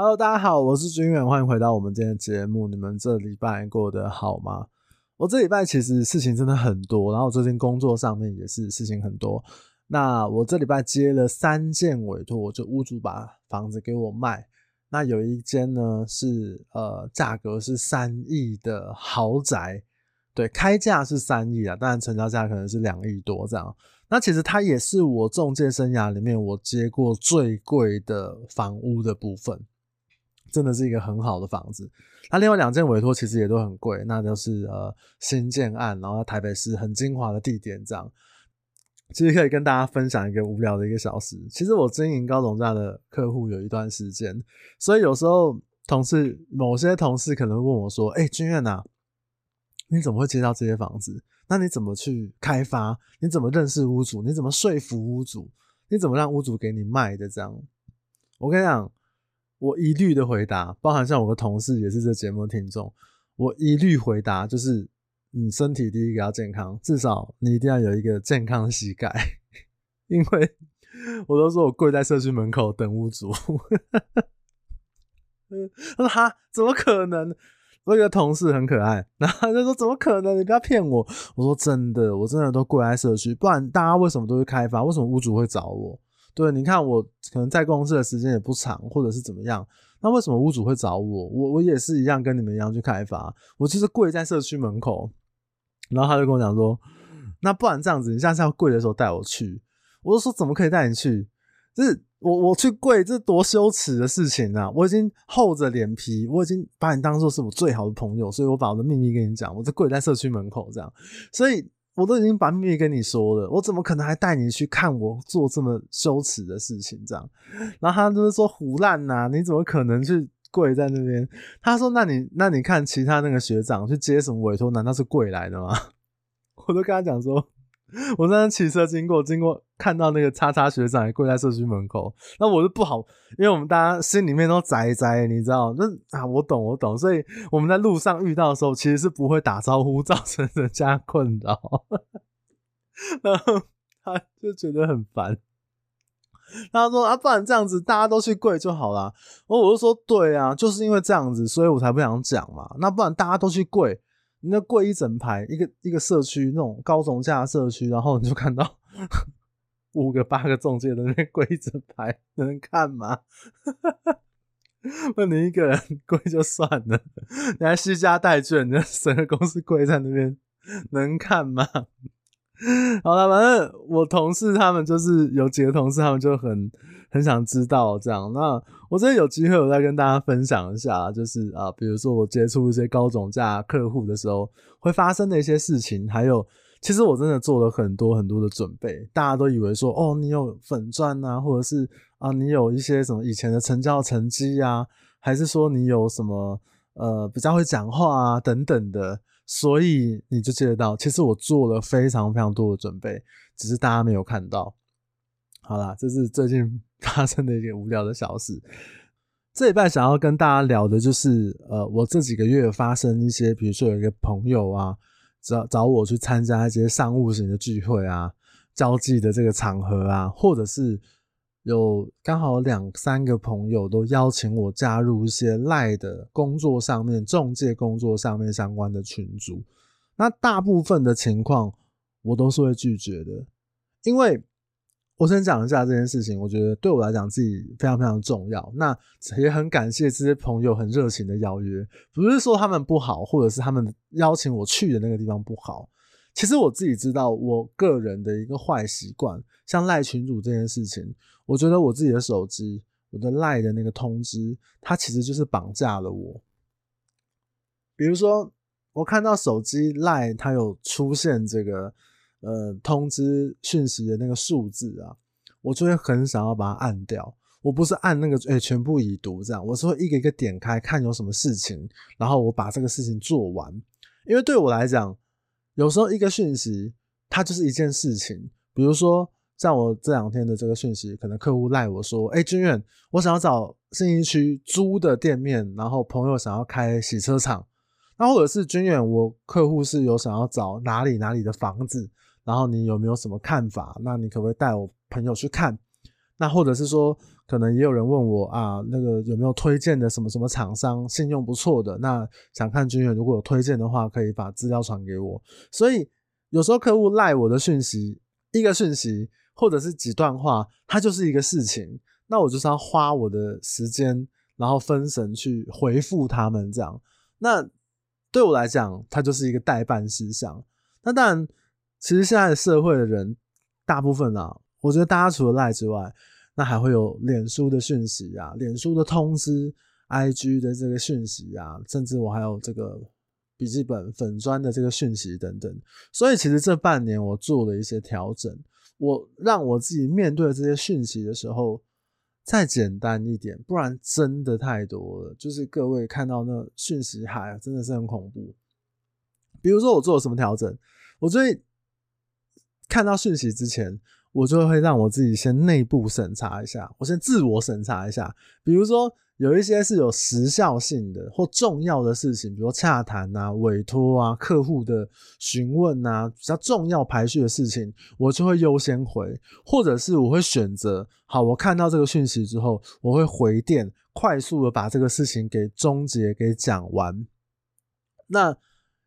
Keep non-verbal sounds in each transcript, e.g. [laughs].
Hello，大家好，我是军远，欢迎回到我们今天的节目。你们这礼拜过得好吗？我这礼拜其实事情真的很多，然后最近工作上面也是事情很多。那我这礼拜接了三件委托，就屋主把房子给我卖。那有一间呢是呃价格是三亿的豪宅，对，开价是三亿啊，当然成交价可能是两亿多这样。那其实它也是我中介生涯里面我接过最贵的房屋的部分。真的是一个很好的房子。那另外两件委托其实也都很贵，那就是呃新建案，然后台北市很精华的地点这样。其实可以跟大家分享一个无聊的一个小时。其实我经营高总价的客户有一段时间，所以有时候同事某些同事可能问我说：“哎、欸，军远呐，你怎么会接到这些房子？那你怎么去开发？你怎么认识屋主？你怎么说服屋主？你怎么让屋主给你卖的？”这样，我跟你讲。我一律的回答，包含像我的同事也是这节目的听众，我一律回答就是：你身体第一个要健康，至少你一定要有一个健康的膝盖，[laughs] 因为我都说我跪在社区门口等屋主。[laughs] 他说哈，怎么可能？我有个同事很可爱，然后他就说怎么可能？你不要骗我。我说真的，我真的都跪在社区，不然大家为什么都会开发？为什么屋主会找我？对，你看我可能在公司的时间也不长，或者是怎么样，那为什么屋主会找我？我我也是一样，跟你们一样去开发，我就是跪在社区门口，然后他就跟我讲说，那不然这样子，你下次要跪的时候带我去。我就说怎么可以带你去？就是我我去跪，这多羞耻的事情啊！我已经厚着脸皮，我已经把你当做是我最好的朋友，所以我把我的秘密跟你讲，我就跪在社区门口这样，所以。我都已经把秘密跟你说了，我怎么可能还带你去看我做这么羞耻的事情？这样，然后他就是说胡烂呐，你怎么可能去跪在那边？他说：“那你那你看其他那个学长去接什么委托，难道是跪来的吗？” [laughs] 我都跟他讲说。我在那骑车经过，经过看到那个叉叉学长也跪在社区门口，那我就不好，因为我们大家心里面都宅宅，你知道，那啊，我懂我懂，所以我们在路上遇到的时候，其实是不会打招呼，[laughs] 造成人家困扰。[laughs] 然后他就觉得很烦，他说啊，不然这样子大家都去跪就好了。我我就说对啊，就是因为这样子，所以我才不想讲嘛。那不然大家都去跪。你那跪一整排，一个一个社区那种高总价社区，然后你就看到 [laughs] 五个八个中介在那边跪一整排，能看吗？[laughs] 问你一个人跪就算了，你还虚家带卷，你 [laughs] 整个公司跪在那边，能看吗？[laughs] 好了，反正我同事他们就是有几个同事，他们就很很想知道这样。那我真的有机会，我再跟大家分享一下，就是啊，比如说我接触一些高总价客户的时候，会发生的一些事情，还有其实我真的做了很多很多的准备。大家都以为说，哦，你有粉钻啊，或者是啊，你有一些什么以前的成交成绩啊，还是说你有什么呃比较会讲话啊等等的。所以你就接得到，其实我做了非常非常多的准备，只是大家没有看到。好啦，这是最近 [laughs] 发生的一个无聊的小事。这礼拜想要跟大家聊的就是，呃，我这几个月发生一些，比如说有一个朋友啊，找找我去参加一些商务型的聚会啊，交际的这个场合啊，或者是。有刚好两三个朋友都邀请我加入一些赖的工作上面、中介工作上面相关的群组，那大部分的情况我都是会拒绝的，因为我先讲一下这件事情，我觉得对我来讲自己非常非常重要。那也很感谢这些朋友很热情的邀约，不是说他们不好，或者是他们邀请我去的那个地方不好。其实我自己知道，我个人的一个坏习惯，像赖群主这件事情。我觉得我自己的手机，我的赖的那个通知，它其实就是绑架了我。比如说，我看到手机赖它有出现这个呃通知讯息的那个数字啊，我就会很想要把它按掉。我不是按那个诶、全部已读这样，我是会一个一个点开看有什么事情，然后我把这个事情做完。因为对我来讲，有时候一个讯息它就是一件事情，比如说。像我这两天的这个讯息，可能客户赖我说：“哎、欸，军远，我想要找信义区租的店面，然后朋友想要开洗车场，那或者是君远，我客户是有想要找哪里哪里的房子，然后你有没有什么看法？那你可不可以带我朋友去看？那或者是说，可能也有人问我啊，那个有没有推荐的什么什么厂商，信用不错的，那想看军远如果有推荐的话，可以把资料传给我。所以有时候客户赖我的讯息，一个讯息或者是几段话，它就是一个事情，那我就是要花我的时间，然后分神去回复他们这样。那对我来讲，它就是一个代办事项。那当然，其实现在的社会的人，大部分啊，我觉得大家除了赖之外，那还会有脸书的讯息啊，脸书的通知，IG 的这个讯息啊，甚至我还有这个笔记本粉砖的这个讯息等等。所以其实这半年我做了一些调整，我让我自己面对这些讯息的时候再简单一点，不然真的太多了。就是各位看到那讯息海，真的是很恐怖。比如说我做了什么调整，我最看到讯息之前，我就会让我自己先内部审查一下，我先自我审查一下。比如说有一些是有时效性的或重要的事情，比如洽谈啊、委托啊、客户的询问啊，比较重要排序的事情，我就会优先回，或者是我会选择，好，我看到这个讯息之后，我会回电，快速的把这个事情给终结、给讲完。那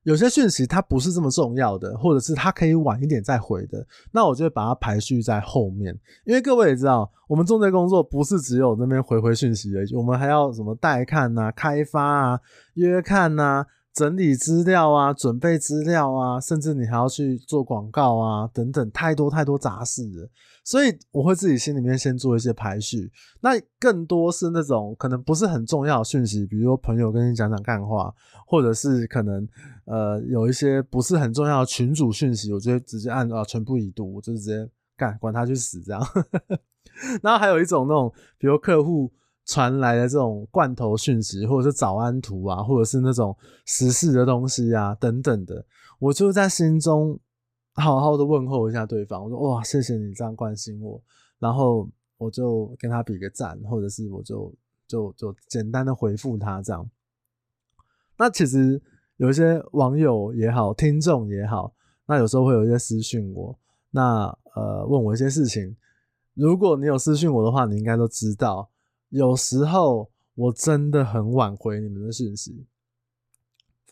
有些讯息它不是这么重要的，或者是它可以晚一点再回的，那我就会把它排序在后面。因为各位也知道，我们中介工作不是只有那边回回讯息而已，我们还要什么待看啊、开发啊、约看啊。整理资料啊，准备资料啊，甚至你还要去做广告啊，等等，太多太多杂事了。所以我会自己心里面先做一些排序。那更多是那种可能不是很重要的讯息，比如说朋友跟你讲讲干话，或者是可能呃有一些不是很重要的群主讯息，我就直接按啊全部已读，我就直接干，管他去死这样。[laughs] 然后还有一种那种，比如客户。传来的这种罐头讯息，或者是早安图啊，或者是那种时事的东西啊，等等的，我就在心中好好的问候一下对方。我说：“哇，谢谢你这样关心我。”然后我就跟他比个赞，或者是我就就就简单的回复他这样。那其实有一些网友也好，听众也好，那有时候会有一些私讯我，那呃问我一些事情。如果你有私讯我的话，你应该都知道。有时候我真的很晚回你们的讯息，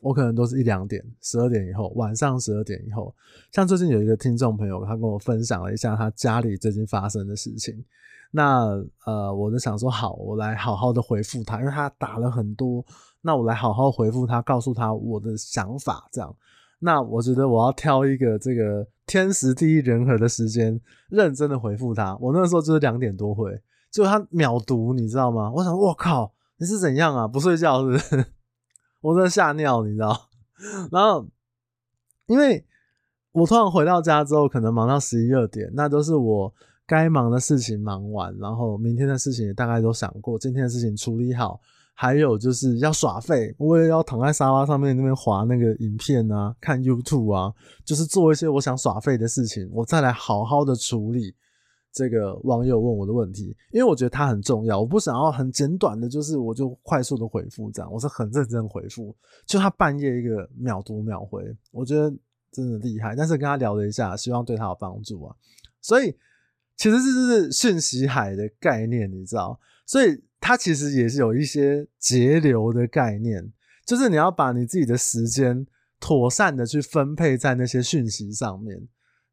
我可能都是一两点、十二点以后，晚上十二点以后。像最近有一个听众朋友，他跟我分享了一下他家里最近发生的事情。那呃，我就想说，好，我来好好的回复他，因为他打了很多，那我来好好回复他，告诉他我的想法。这样，那我觉得我要挑一个这个天时地利人和的时间，认真的回复他。我那时候就是两点多回。就他秒读，你知道吗？我想，我靠，你是怎样啊？不睡觉是不是？我在吓尿，你知道？[laughs] 然后，因为我突然回到家之后，可能忙到十一二点，那都是我该忙的事情忙完，然后明天的事情也大概都想过，今天的事情处理好，还有就是要耍废，我也要躺在沙发上面那边滑那个影片啊，看 YouTube 啊，就是做一些我想耍废的事情，我再来好好的处理。这个网友问我的问题，因为我觉得他很重要，我不想要很简短的，就是我就快速的回复这样，我是很认真回复。就他半夜一个秒读秒回，我觉得真的厉害。但是跟他聊了一下，希望对他有帮助啊。所以其实这就是讯息海的概念，你知道？所以它其实也是有一些节流的概念，就是你要把你自己的时间妥善的去分配在那些讯息上面。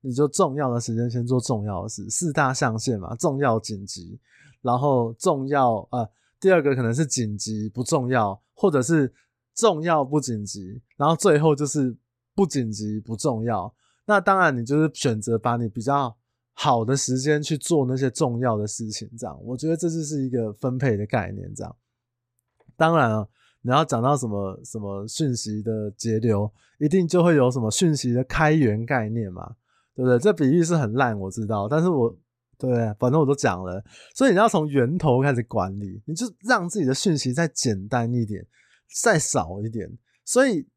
你就重要的时间先做重要的事，四大象限嘛，重要紧急，然后重要呃，第二个可能是紧急不重要，或者是重要不紧急，然后最后就是不紧急不重要。那当然你就是选择把你比较好的时间去做那些重要的事情，这样我觉得这就是一个分配的概念，这样。当然了，你要讲到什么什么讯息的节流，一定就会有什么讯息的开源概念嘛。对不对？这比喻是很烂，我知道，但是我对，反正我都讲了，所以你要从源头开始管理，你就让自己的讯息再简单一点，再少一点。所以，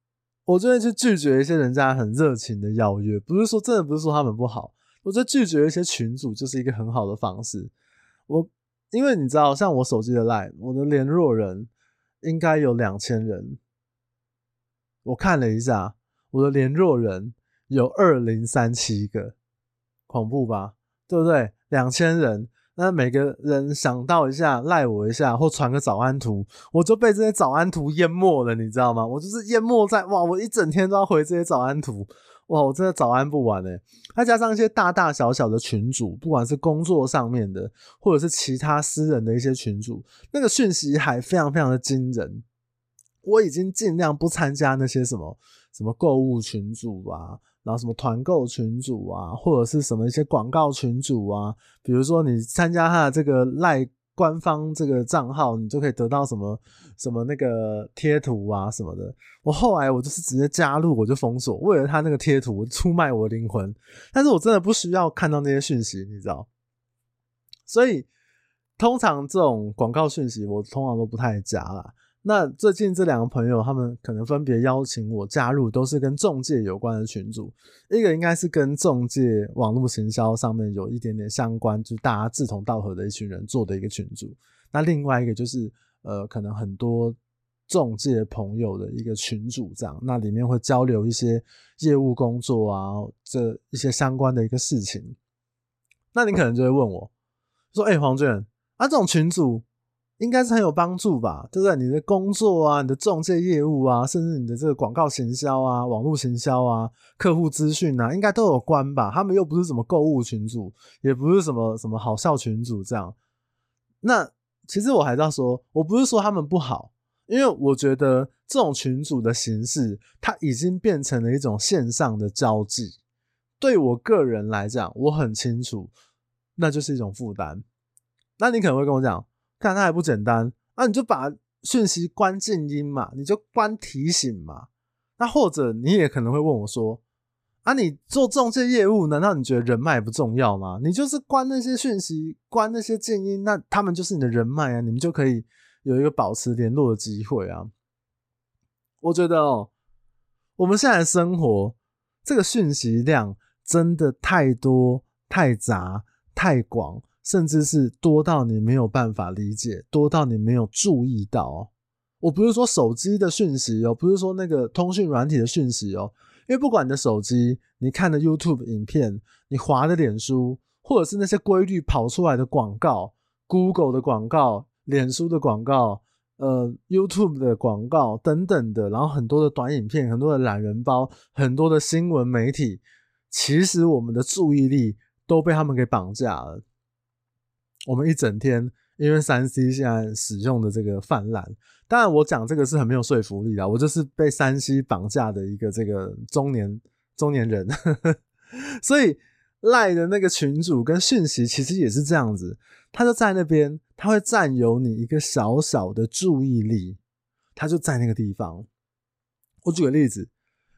我就会去拒绝一些人家很热情的邀约，不是说真的，不是说他们不好，我觉得拒绝一些群主就是一个很好的方式。我因为你知道，像我手机的 Line，我的联络人应该有两千人，我看了一下，我的联络人。有二零三七个，恐怖吧？对不对？两千人，那每个人想到一下赖我一下，或传个早安图，我就被这些早安图淹没了，你知道吗？我就是淹没在哇，我一整天都要回这些早安图，哇，我真的早安不完诶。再加上一些大大小小的群组，不管是工作上面的，或者是其他私人的一些群组，那个讯息还非常非常的惊人。我已经尽量不参加那些什么什么购物群组啊。然后什么团购群组啊，或者是什么一些广告群组啊，比如说你参加他的这个赖官方这个账号，你就可以得到什么什么那个贴图啊什么的。我后来我就是直接加入，我就封锁，为了他那个贴图我出卖我的灵魂。但是我真的不需要看到那些讯息，你知道？所以通常这种广告讯息，我通常都不太加啦。那最近这两个朋友，他们可能分别邀请我加入，都是跟中介有关的群组。一个应该是跟中介网络行销上面有一点点相关，就是大家志同道合的一群人做的一个群组。那另外一个就是呃，可能很多中介朋友的一个群组这样。那里面会交流一些业务工作啊，这一些相关的一个事情。那你可能就会问我说：“哎、欸，黄卷啊，这种群组。”应该是很有帮助吧，对不对？你的工作啊，你的中介业务啊，甚至你的这个广告行销啊、网络行销啊、客户资讯啊，应该都有关吧？他们又不是什么购物群组，也不是什么什么好笑群组这样。那其实我还是要说，我不是说他们不好，因为我觉得这种群组的形式，它已经变成了一种线上的交际。对我个人来讲，我很清楚，那就是一种负担。那你可能会跟我讲。看它还不简单，啊、你就把讯息关静音嘛，你就关提醒嘛。那或者你也可能会问我说：“啊，你做中介业务，难道你觉得人脉不重要吗？你就是关那些讯息，关那些静音，那他们就是你的人脉啊，你们就可以有一个保持联络的机会啊。”我觉得哦，我们现在生活这个讯息量真的太多、太杂、太广。甚至是多到你没有办法理解，多到你没有注意到。我不是说手机的讯息哦，不是说那个通讯软体的讯息哦，因为不管你的手机，你看的 YouTube 影片，你滑的脸书，或者是那些规律跑出来的广告，Google 的广告、脸书的广告、呃 YouTube 的广告等等的，然后很多的短影片，很多的懒人包，很多的新闻媒体，其实我们的注意力都被他们给绑架了。我们一整天，因为三 C 现在使用的这个泛滥，当然我讲这个是很没有说服力的，我就是被三 C 绑架的一个这个中年中年人，[laughs] 所以赖的那个群主跟讯息其实也是这样子，他就在那边，他会占有你一个小小的注意力，他就在那个地方。我举个例子，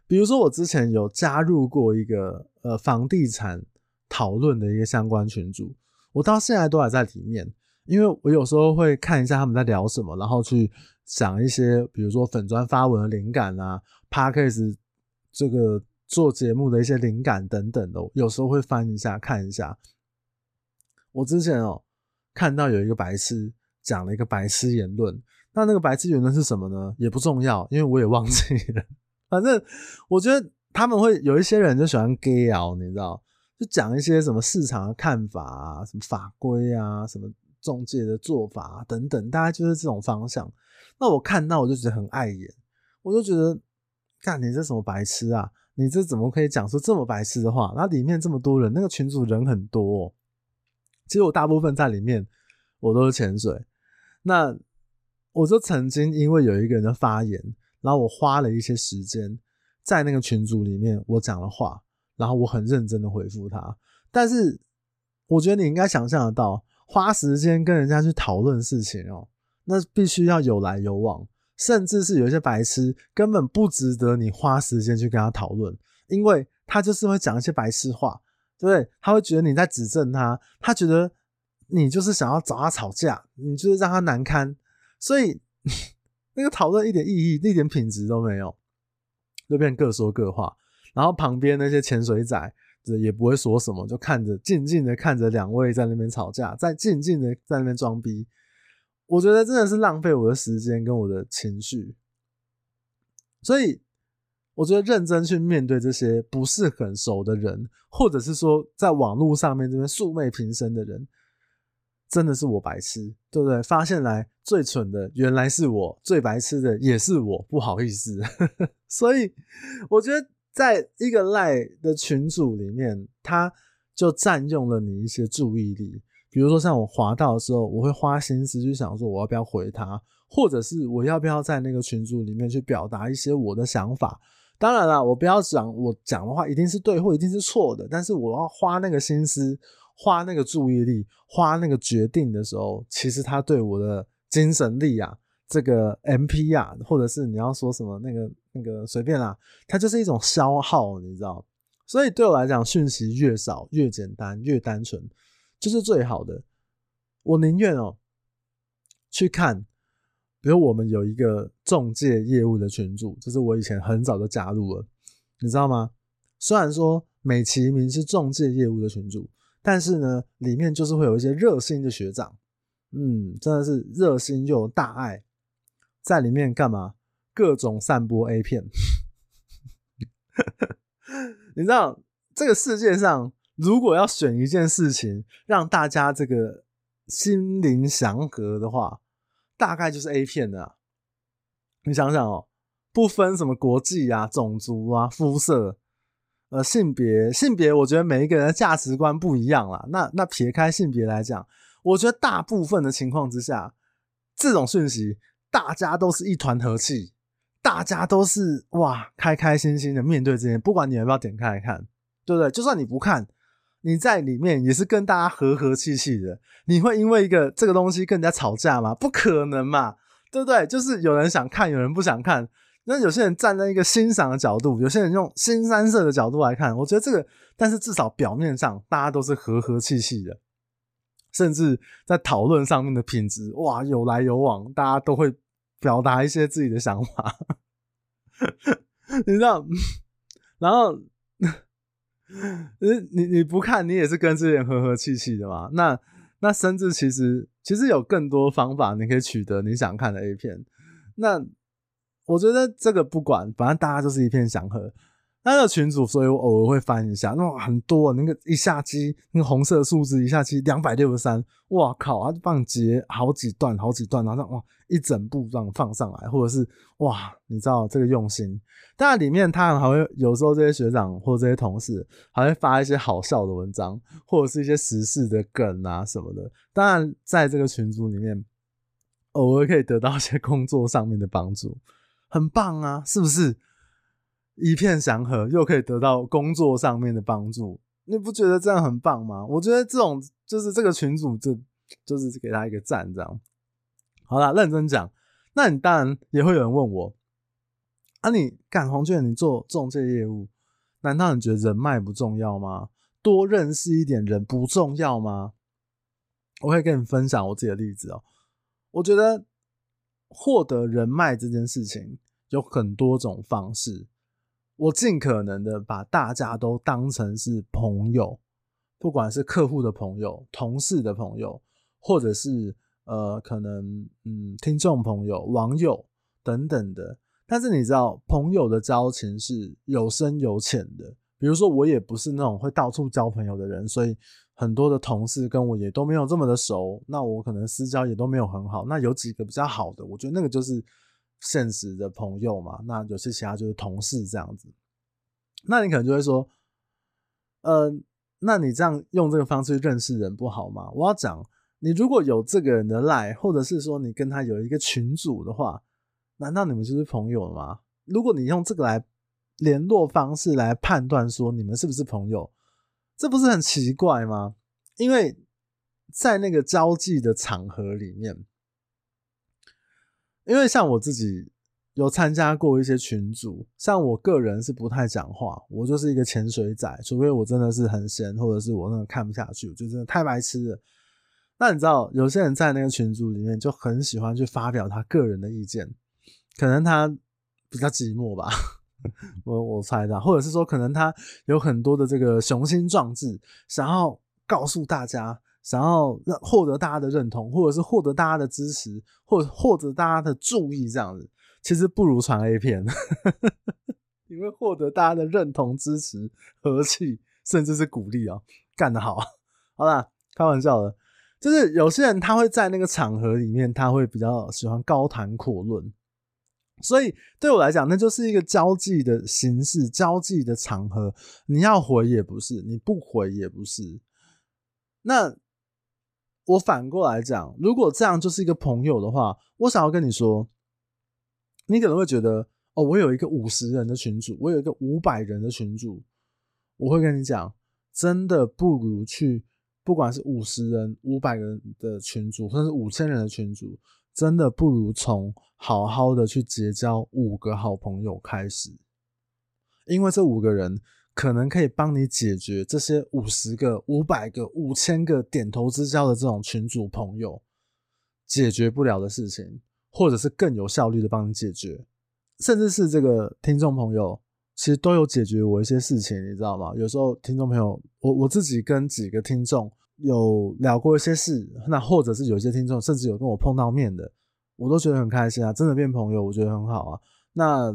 比如说我之前有加入过一个呃房地产讨论的一个相关群组。我到现在都还在里面，因为我有时候会看一下他们在聊什么，然后去想一些，比如说粉专发文的灵感啊，Podcast 这个做节目的一些灵感等等的，有时候会翻一下看一下。我之前哦看到有一个白痴讲了一个白痴言论，那那个白痴言论是什么呢？也不重要，因为我也忘记了。[laughs] 反正我觉得他们会有一些人就喜欢 gay 聊，你知道。就讲一些什么市场的看法啊，什么法规啊，什么中介的做法啊，等等，大概就是这种方向。那我看到我就觉得很碍眼，我就觉得，干你这什么白痴啊？你这怎么可以讲出这么白痴的话？那里面这么多人，那个群主人很多。其实我大部分在里面，我都是潜水。那我就曾经因为有一个人的发言，然后我花了一些时间在那个群组里面，我讲了话。然后我很认真的回复他，但是我觉得你应该想象得到，花时间跟人家去讨论事情哦，那必须要有来有往，甚至是有一些白痴根本不值得你花时间去跟他讨论，因为他就是会讲一些白痴话，对不对？他会觉得你在指正他，他觉得你就是想要找他吵架，你就是让他难堪，所以 [laughs] 那个讨论一点意义、一点品质都没有，就变各说各话。然后旁边那些潜水仔也不会说什么，就看着静静的看着两位在那边吵架，在静静的在那边装逼。我觉得真的是浪费我的时间跟我的情绪。所以我觉得认真去面对这些不是很熟的人，或者是说在网络上面这边素昧平生的人，真的是我白痴，对不对？发现来最蠢的原来是我，最白痴的也是我，不好意思。[laughs] 所以我觉得，在一个赖的群组里面，他就占用了你一些注意力。比如说，像我滑到的时候，我会花心思去想说，我要不要回他，或者是我要不要在那个群组里面去表达一些我的想法。当然了，我不要讲我讲的话一定是对或一定是错的，但是我要花那个心思。花那个注意力，花那个决定的时候，其实他对我的精神力啊，这个 MP 啊，或者是你要说什么那个那个随便啦，它就是一种消耗，你知道？所以对我来讲，讯息越少越简单越单纯，就是最好的。我宁愿哦去看，比如我们有一个中介业务的群组，就是我以前很早就加入了，你知道吗？虽然说美其名是中介业务的群组。但是呢，里面就是会有一些热心的学长，嗯，真的是热心又有大爱，在里面干嘛？各种散播 A 片。你知道这个世界上，如果要选一件事情让大家这个心灵祥和的话，大概就是 A 片了。你想想哦，不分什么国际啊、种族啊、肤色。呃，性别性别，我觉得每一个人的价值观不一样啦。那那撇开性别来讲，我觉得大部分的情况之下，这种讯息大家都是一团和气，大家都是哇开开心心的面对这些，不管你要不要点开来看，对不对？就算你不看，你在里面也是跟大家和和气气的。你会因为一个这个东西跟人家吵架吗？不可能嘛，对不对？就是有人想看，有人不想看。那有些人站在一个欣赏的角度，有些人用新三色的角度来看，我觉得这个，但是至少表面上大家都是和和气气的，甚至在讨论上面的品质，哇，有来有往，大家都会表达一些自己的想法，[laughs] 你知道？然后，你你你不看，你也是跟这些人和和气气的嘛？那那甚至其实其实有更多方法，你可以取得你想看的 A 片，那。我觉得这个不管，反正大家就是一片祥和。那个群组，所以我偶尔会翻一下，那很多那个一下机，那个红色数字一下机两百六十三，哇靠！它就放截好几段，好几段，然后哇一整部这样放上来，或者是哇，你知道这个用心。当然里面他还会有时候这些学长或这些同事还会发一些好笑的文章，或者是一些时事的梗啊什么的。当然在这个群组里面，偶尔可以得到一些工作上面的帮助。很棒啊，是不是一片祥和，又可以得到工作上面的帮助？你不觉得这样很棒吗？我觉得这种就是这个群组，就就是给他一个赞，这样。好啦，认真讲，那你当然也会有人问我，啊你，你干黄俊，你做中介业务，难道你觉得人脉不重要吗？多认识一点人不重要吗？我可以跟你分享我自己的例子哦，我觉得。获得人脉这件事情有很多种方式，我尽可能的把大家都当成是朋友，不管是客户的朋友、同事的朋友，或者是呃可能嗯听众朋友、网友等等的。但是你知道，朋友的交情是有深有浅的。比如说，我也不是那种会到处交朋友的人，所以。很多的同事跟我也都没有这么的熟，那我可能私交也都没有很好。那有几个比较好的，我觉得那个就是现实的朋友嘛。那有些其他就是同事这样子。那你可能就会说，呃，那你这样用这个方式认识人不好吗？我要讲，你如果有这个人的赖，或者是说你跟他有一个群组的话，难道你们就是朋友了吗？如果你用这个来联络方式来判断说你们是不是朋友？这不是很奇怪吗？因为在那个交际的场合里面，因为像我自己有参加过一些群组，像我个人是不太讲话，我就是一个潜水仔，除非我真的是很闲，或者是我那个看不下去，我就真的太白痴了。那你知道，有些人在那个群组里面就很喜欢去发表他个人的意见，可能他比较寂寞吧。[laughs] 我我猜的，或者是说，可能他有很多的这个雄心壮志，想要告诉大家，想要让获得大家的认同，或者是获得大家的支持，或者获得大家的注意，这样子，其实不如传 A 片，[laughs] 因为获得大家的认同、支持、和气，甚至是鼓励哦，干得好，好啦，开玩笑的。就是有些人他会在那个场合里面，他会比较喜欢高谈阔论。所以对我来讲，那就是一个交际的形式，交际的场合。你要回也不是，你不回也不是。那我反过来讲，如果这样就是一个朋友的话，我想要跟你说，你可能会觉得，哦，我有一个五十人的群组，我有一个五百人的群组，我会跟你讲，真的不如去，不管是五十人、五百人的群组，或者是五千人的群组。真的不如从好好的去结交五个好朋友开始，因为这五个人可能可以帮你解决这些五十个、五百个、五千个点头之交的这种群主朋友解决不了的事情，或者是更有效率的帮你解决，甚至是这个听众朋友其实都有解决我一些事情，你知道吗？有时候听众朋友，我我自己跟几个听众。有聊过一些事，那或者是有一些听众甚至有跟我碰到面的，我都觉得很开心啊，真的变朋友，我觉得很好啊。那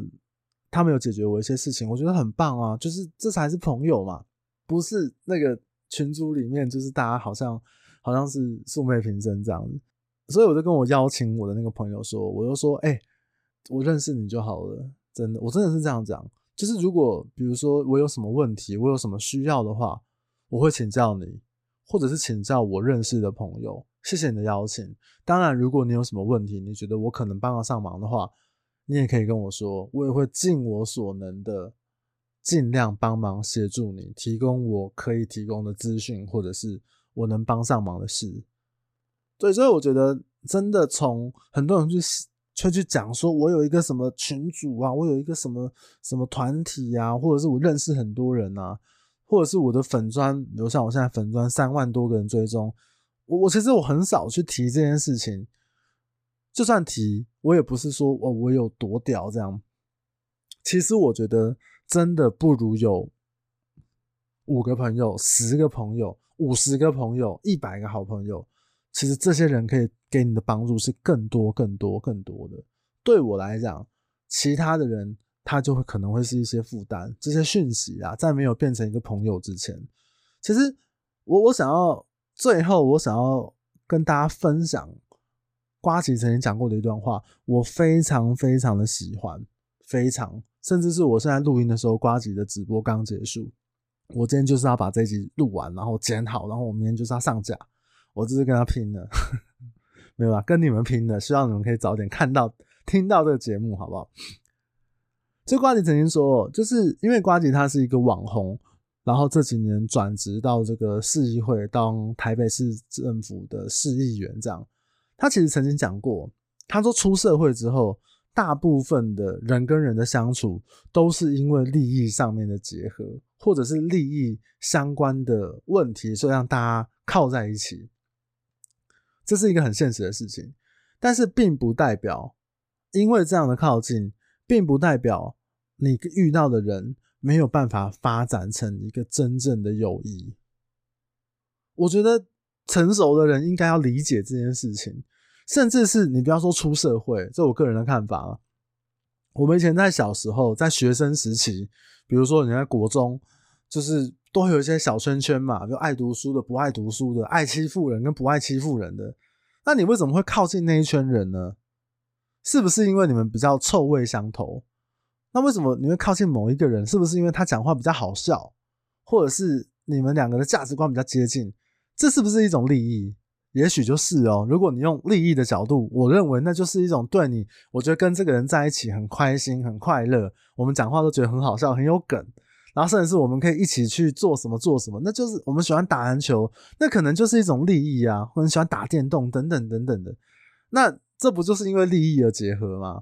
他们有解决我一些事情，我觉得很棒啊，就是这才是朋友嘛，不是那个群组里面就是大家好像好像是素昧平生这样子。所以我就跟我邀请我的那个朋友说，我就说，哎、我认识你就好了，真的，我真的是这样讲，就是如果比如说我有什么问题，我有什么需要的话，我会请教你。或者是请教我认识的朋友，谢谢你的邀请。当然，如果你有什么问题，你觉得我可能帮得上忙的话，你也可以跟我说，我也会尽我所能的，尽量帮忙协助你，提供我可以提供的资讯，或者是我能帮上忙的事。对，所以我觉得真的从很多人去去去讲说，我有一个什么群主啊，我有一个什么什么团体啊，或者是我认识很多人啊。或者是我的粉砖，比如像我现在粉砖三万多个人追踪，我我其实我很少去提这件事情，就算提，我也不是说我我有多屌这样。其实我觉得真的不如有五个朋友、十个朋友、五十个朋友、一百个好朋友，其实这些人可以给你的帮助是更多、更多、更多的。对我来讲，其他的人。他就会可能会是一些负担，这些讯息啊，在没有变成一个朋友之前，其实我我想要最后我想要跟大家分享瓜吉曾经讲过的一段话，我非常非常的喜欢，非常甚至是我现在录音的时候，瓜吉的直播刚结束，我今天就是要把这集录完，然后剪好，然后我明天就是要上架，我这是跟他拼的，[laughs] 没有吧？跟你们拼的，希望你们可以早点看到听到这个节目，好不好？这瓜吉曾经说，就是因为瓜吉他是一个网红，然后这几年转职到这个市议会当台北市政府的市议员，这样。他其实曾经讲过，他说出社会之后，大部分的人跟人的相处都是因为利益上面的结合，或者是利益相关的问题，所以让大家靠在一起。这是一个很现实的事情，但是并不代表因为这样的靠近。并不代表你遇到的人没有办法发展成一个真正的友谊。我觉得成熟的人应该要理解这件事情，甚至是你不要说出社会，这我个人的看法啊。我们以前在小时候，在学生时期，比如说你在国中，就是都会有一些小圈圈嘛，就爱读书的、不爱读书的、爱欺负人跟不爱欺负人的。那你为什么会靠近那一圈人呢？是不是因为你们比较臭味相投？那为什么你会靠近某一个人？是不是因为他讲话比较好笑，或者是你们两个的价值观比较接近？这是不是一种利益？也许就是哦。如果你用利益的角度，我认为那就是一种对你，我觉得跟这个人在一起很开心、很快乐，我们讲话都觉得很好笑、很有梗，然后甚至是我们可以一起去做什么做什么，那就是我们喜欢打篮球，那可能就是一种利益啊，或者喜欢打电动等等等等的，那。这不就是因为利益而结合吗？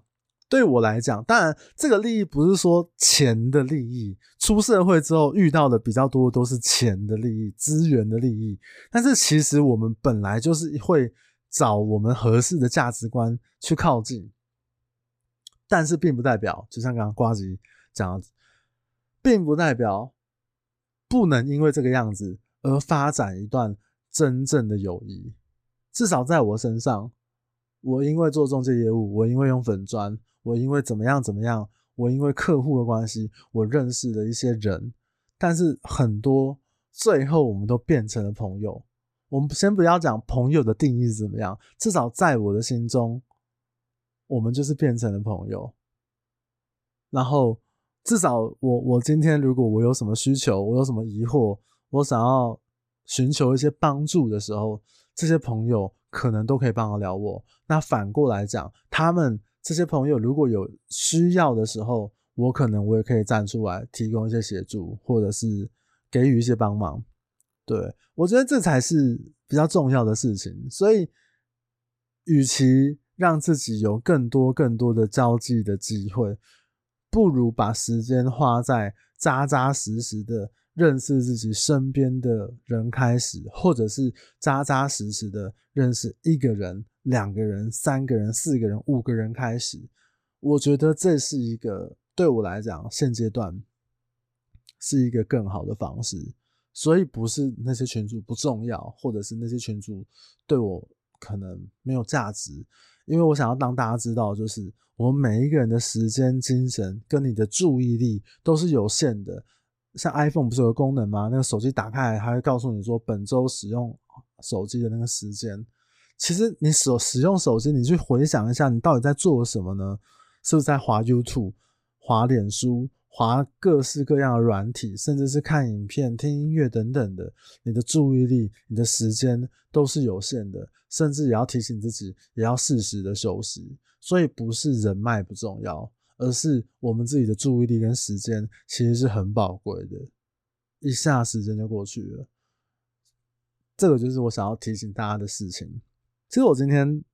对我来讲，当然这个利益不是说钱的利益，出社会之后遇到的比较多都是钱的利益、资源的利益。但是其实我们本来就是会找我们合适的价值观去靠近，但是并不代表，就像刚刚瓜子讲的，并不代表不能因为这个样子而发展一段真正的友谊。至少在我身上。我因为做中介业务，我因为用粉砖，我因为怎么样怎么样，我因为客户的关系，我认识了一些人，但是很多最后我们都变成了朋友。我们先不要讲朋友的定义是怎么样，至少在我的心中，我们就是变成了朋友。然后，至少我我今天如果我有什么需求，我有什么疑惑，我想要寻求一些帮助的时候，这些朋友可能都可以帮得了我。那反过来讲，他们这些朋友如果有需要的时候，我可能我也可以站出来提供一些协助，或者是给予一些帮忙。对，我觉得这才是比较重要的事情。所以，与其让自己有更多更多的交际的机会，不如把时间花在扎扎实实的认识自己身边的人开始，或者是扎扎实实的认识一个人、两个人、三个人、四个人、五个人开始。我觉得这是一个对我来讲，现阶段是一个更好的方式。所以不是那些群主不重要，或者是那些群主对我可能没有价值，因为我想要让大家知道，就是我们每一个人的时间、精神跟你的注意力都是有限的。像 iPhone 不是有个功能吗？那个手机打开，它会告诉你说本周使用手机的那个时间。其实你所使用手机，你去回想一下，你到底在做什么呢？是不是在滑 YouTube、滑脸书？滑各式各样的软体，甚至是看影片、听音乐等等的，你的注意力、你的时间都是有限的，甚至也要提醒自己，也要适时的休息。所以不是人脉不重要，而是我们自己的注意力跟时间其实是很宝贵的，一下时间就过去了。这个就是我想要提醒大家的事情。其实我今天。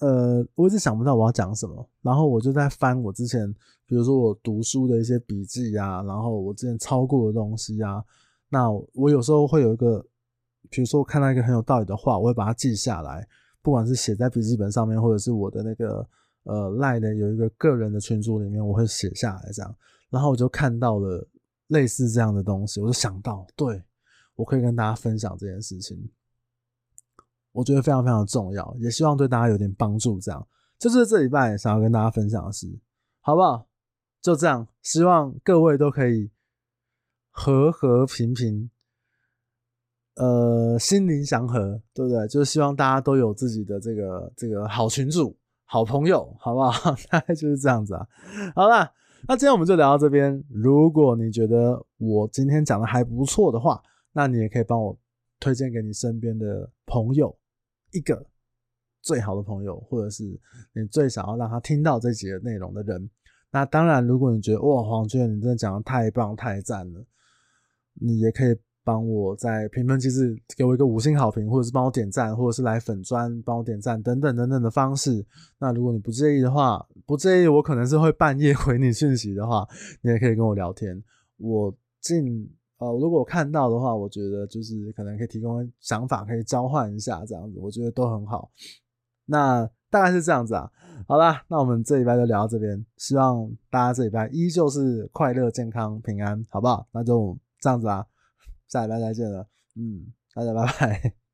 呃，我一直想不到我要讲什么，然后我就在翻我之前，比如说我读书的一些笔记啊，然后我之前抄过的东西啊，那我有时候会有一个，比如说我看到一个很有道理的话，我会把它记下来，不管是写在笔记本上面，或者是我的那个呃赖的有一个个人的群组里面，我会写下来这样，然后我就看到了类似这样的东西，我就想到，对，我可以跟大家分享这件事情。我觉得非常非常重要，也希望对大家有点帮助。这样，就是这礼拜想要跟大家分享的事，好不好？就这样，希望各位都可以和和平平，呃，心灵祥和，对不对？就是希望大家都有自己的这个这个好群主、好朋友，好不好？[laughs] 大概就是这样子啊。好了，那今天我们就聊到这边。如果你觉得我今天讲的还不错的话，那你也可以帮我推荐给你身边的朋友。一个最好的朋友，或者是你最想要让他听到这几个内容的人，那当然，如果你觉得哇，黄娟，你真的讲的太棒太赞了，你也可以帮我在评分机制给我一个五星好评，或者是帮我点赞，或者是来粉专帮我点赞等等等等的方式。那如果你不介意的话，不介意我可能是会半夜回你讯息的话，你也可以跟我聊天。我尽。呃，如果看到的话，我觉得就是可能可以提供想法，可以交换一下这样子，我觉得都很好。那大概是这样子啊。好啦，那我们这礼拜就聊到这边，希望大家这礼拜依旧是快乐、健康、平安，好不好？那就这样子啊，下礼拜再见了。嗯，大家拜拜。